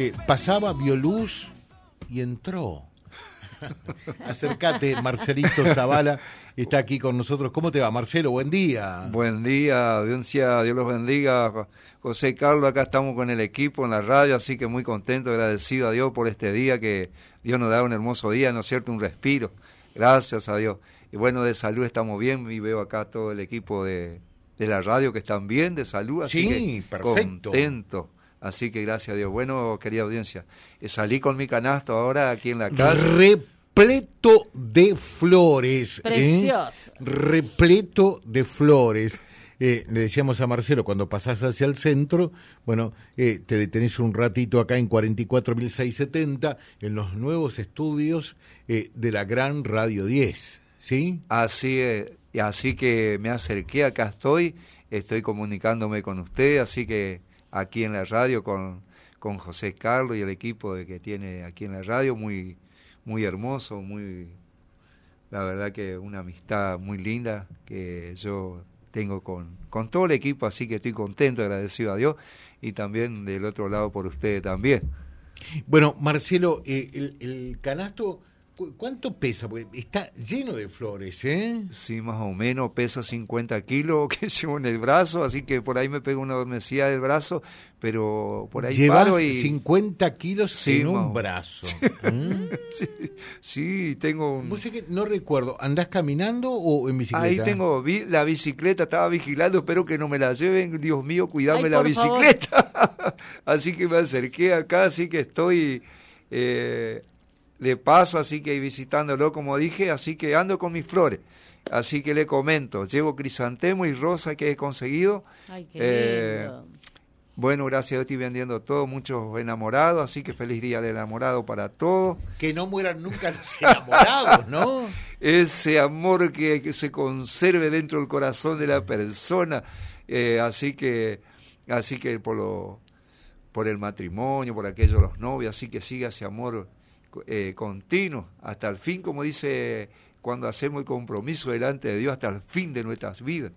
Eh, pasaba, vio luz y entró. Acércate, Marcelito Zavala está aquí con nosotros. ¿Cómo te va, Marcelo? Buen día. Buen día, audiencia, Dios los bendiga. José Carlos, acá estamos con el equipo en la radio, así que muy contento, agradecido a Dios por este día, que Dios nos da un hermoso día, ¿no es cierto? Un respiro. Gracias a Dios. Y bueno, de salud estamos bien y veo acá todo el equipo de, la radio que están bien, de salud, así sí, que contento. Así que gracias a Dios. Bueno, querida audiencia, eh, salí con mi canasto ahora aquí en la casa. Repleto de flores. ¿eh? Precioso. Repleto de flores. Eh, le decíamos a Marcelo, cuando pasás hacia el centro, bueno, te detenés un ratito acá en 44.670, en los nuevos estudios de la Gran Radio 10, ¿sí? Así es, así que me acerqué, acá estoy, estoy comunicándome con usted, así que aquí en la radio con, con José Carlos y el equipo de que tiene aquí en la radio, muy, muy hermoso, muy, la verdad que una amistad muy linda que yo tengo con, con todo el equipo, así que estoy contento, agradecido a Dios y también del otro lado por ustedes también. Bueno, Marcelo, eh, el, el canasto ¿Cuánto pesa? está lleno de flores, ¿eh? Sí, más o menos, pesa 50 kilos que llevo en el brazo, así que por ahí me pego una adormecida del brazo, pero por ahí Llevas paro y... 50 kilos en un brazo. ¿Mm? Sí, tengo un... no recuerdo, ¿andás caminando o en bicicleta? Ahí tengo la bicicleta, estaba vigilando, espero que no me la lleven, Dios mío, cuidame la bicicleta. así que me acerqué acá, así que estoy... Eh, de paso, así que visitándolo, como dije, así que ando con mis flores. Así que le comento, llevo crisantemo y rosa que he conseguido. Ay, qué eh, bueno, gracias a Dios estoy vendiendo todo, muchos enamorados, así que feliz día del enamorado para todos. Que no mueran nunca los enamorados, ¿no? Ese amor que, se conserve dentro del corazón de la persona. Eh, así que, así que por lo, por el matrimonio, por aquellos los novios, así que siga ese amor eh, continuo, hasta el fin, como dice cuando hacemos el compromiso delante de Dios, hasta el fin de nuestras vidas.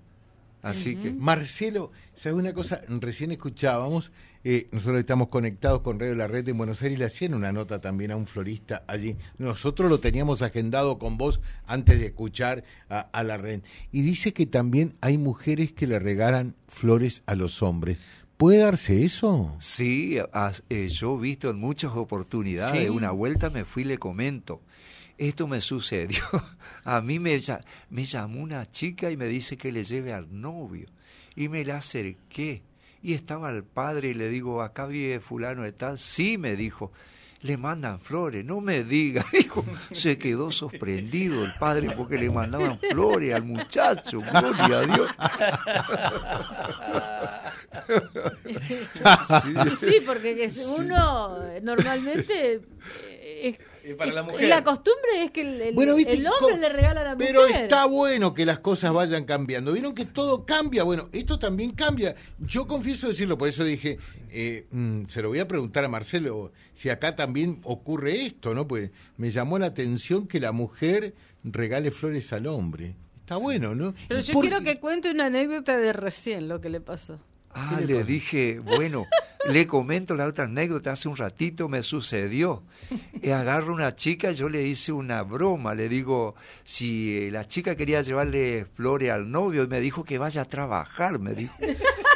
Así que. Marcelo, ¿sabes una cosa? Recién escuchábamos, eh, nosotros estamos conectados con Radio La Red en Buenos Aires le hacían una nota también a un florista allí. Nosotros lo teníamos agendado con vos antes de escuchar a la red. Y dice que también hay mujeres que le regalan flores a los hombres. ¿Puede darse eso? Sí, eh, yo he visto en muchas oportunidades. Una vuelta me fui y le comento. Esto me sucedió. A mí me, me llamó una chica y me dice que le lleve al novio. Y me la acerqué. Y estaba el padre y le digo, acá vive fulano de tal. Sí, me dijo le mandan flores, no me diga, dijo, se quedó sorprendido el padre porque le mandaban flores al muchacho, gloria a Dios. Sí, porque uno normalmente eh, para la mujer. La costumbre es que el, hombre le regala a la mujer. Pero está bueno que las cosas vayan cambiando. Vieron que todo cambia. Bueno, esto también cambia. Yo confieso decirlo, por eso dije, eh, mm, se lo voy a preguntar a Marcelo si acá también ocurre esto, ¿no? Pues me llamó la atención que la mujer regale flores al hombre. Está bueno, ¿no? Pero yo quiero que cuente una anécdota de recién lo que le pasó. Ah, le dije, bueno, le comento la otra anécdota, hace un ratito me sucedió. Eh, agarro una chica, yo le hice una broma, le digo, si la chica quería llevarle flores al novio, y me dijo que vaya a trabajar, me dijo.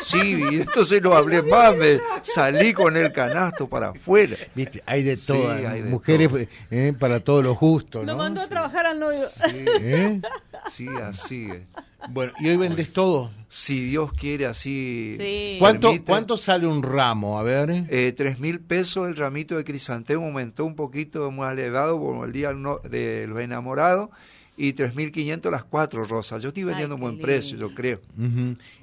Sí, y entonces no hablé más, me salí con el canasto para afuera. Viste, hay de todas, hay mujeres eh, para todos los justos. Lo mandó a trabajar al novio. Sí, ¿Eh? sí así es. Bueno, ¿y hoy vendes todo? Si Dios quiere, así. Sí. ¿Cuánto, ¿Cuánto sale un ramo? A ver. Eh, tres mil pesos el ramito de crisantemo aumentó un poquito más elevado como el día de los enamorados y 3.500 las cuatro rosas. Yo estoy vendiendo un buen precio, yo creo.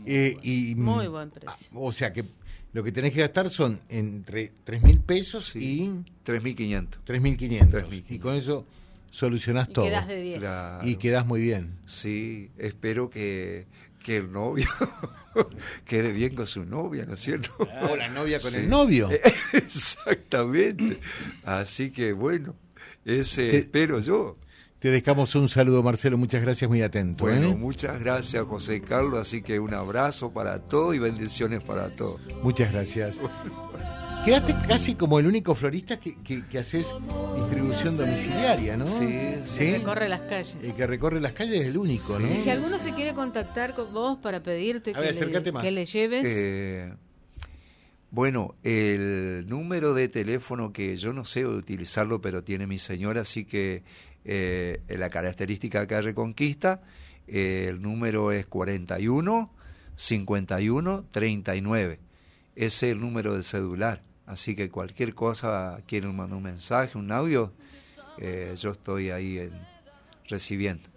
Eh, y, Muy buen precio. Ah, o sea que lo que tenés que gastar son entre 3.000 pesos y... 3.500. 3.500. Y con eso solucionás y todo. Quedás de 10. Y quedás muy bien. Sí, espero que, que el novio quede bien con su novia, ¿no es cierto? O la novia con el novio. Exactamente. Así que bueno, ese espero yo. Te dejamos un saludo, Marcelo. Muchas gracias, muy atento. Bueno, ¿eh? muchas gracias, José Carlos. Así que un abrazo para todos y bendiciones para todos. Muchas gracias. Quedaste casi como el único florista que, que, haces distribución domiciliaria, ¿no? Sí, sí. Que recorre las calles. El que recorre las calles es el único, ¿no? Y si alguno se quiere contactar con vos para pedirte que, le, que, le, lleves. Eh, bueno, el número de teléfono que yo no sé utilizarlo, pero tiene mi señora, así que eh, la característica acá de Reconquista, eh, el número es 41 51 39. Ese es el número del celular. Así que cualquier cosa, quieren mandar un mensaje, un audio, eh, yo estoy ahí recibiendo.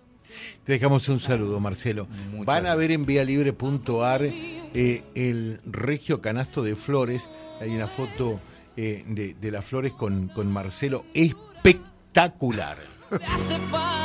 Te dejamos un saludo, Marcelo. Van a ver en vialibre.ar eh, el regio canasto de flores. Hay una foto eh, de, de, las flores con, con Marcelo espectacular.